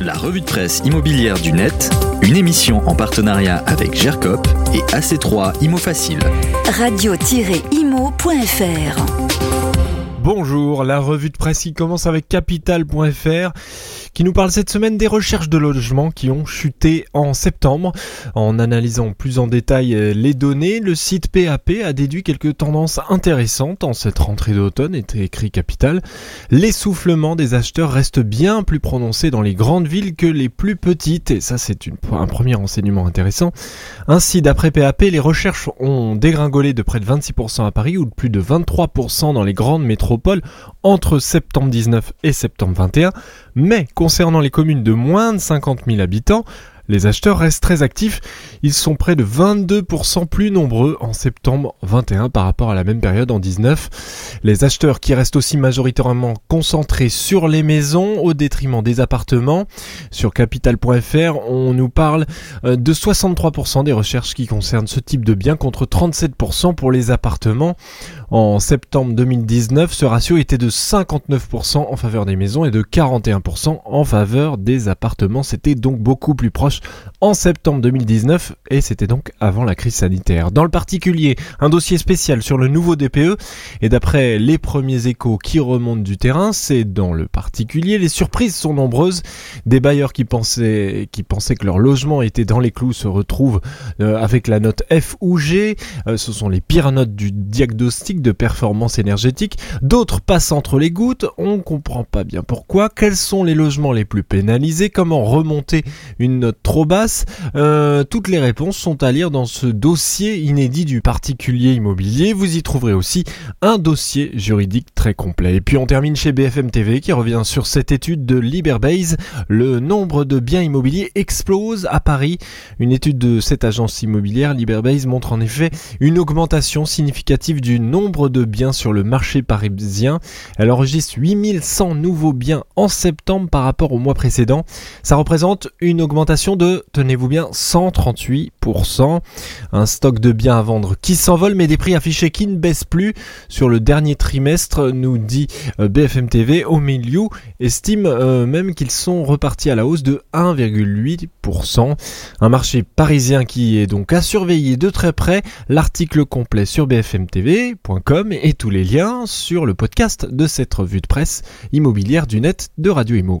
La revue de presse immobilière du net, une émission en partenariat avec GERCOP et AC3 Imo Facile. Radio-imo.fr Bonjour, la revue de presse qui commence avec capital.fr qui nous parle cette semaine des recherches de logements qui ont chuté en septembre. En analysant plus en détail euh, les données, le site PAP a déduit quelques tendances intéressantes en cette rentrée d'automne, était écrit Capital. L'essoufflement des acheteurs reste bien plus prononcé dans les grandes villes que les plus petites, et ça c'est un premier renseignement intéressant. Ainsi, d'après PAP, les recherches ont dégringolé de près de 26% à Paris ou de plus de 23% dans les grandes métropoles entre septembre 19 et septembre 21, mais concernant les communes de moins de 50 000 habitants, les acheteurs restent très actifs, ils sont près de 22% plus nombreux en septembre 21 par rapport à la même période en 19. Les acheteurs qui restent aussi majoritairement concentrés sur les maisons au détriment des appartements. Sur capital.fr, on nous parle euh, de 63% des recherches qui concernent ce type de biens contre 37% pour les appartements. En septembre 2019, ce ratio était de 59% en faveur des maisons et de 41% en faveur des appartements. C'était donc beaucoup plus proche en septembre 2019 et c'était donc avant la crise sanitaire. Dans le particulier, un dossier spécial sur le nouveau DPE et d'après les premiers échos qui remontent du terrain, c'est dans le particulier, les surprises sont nombreuses. Des bailleurs qui pensaient, qui pensaient que leur logement était dans les clous se retrouvent euh, avec la note F ou G. Euh, ce sont les pires notes du diagnostic de performance énergétique. D'autres passent entre les gouttes. On comprend pas bien pourquoi. Quels sont les logements les plus pénalisés? Comment remonter une note trop basse euh, Toutes les réponses sont à lire dans ce dossier inédit du particulier immobilier. Vous y trouverez aussi un dossier juridique très complet. Et puis on termine chez BFM TV qui revient sur cette étude de Liberbase. Le nombre de biens immobiliers explose à Paris. Une étude de cette agence immobilière Liberbase montre en effet une augmentation significative du nombre de biens sur le marché parisien. Elle enregistre 8100 nouveaux biens en septembre par rapport au mois précédent. Ça représente une augmentation de, tenez-vous bien, 138%. Un stock de biens à vendre qui s'envole, mais des prix affichés qui ne baissent plus. Sur le dernier trimestre, nous dit euh, BFM TV, au milieu, estime euh, même qu'ils sont repartis à la hausse de 1,8%. Un marché parisien qui est donc à surveiller de très près. L'article complet sur bfmtv.com et tous les liens sur le podcast de cette revue de presse immobilière du net de Radio Imo.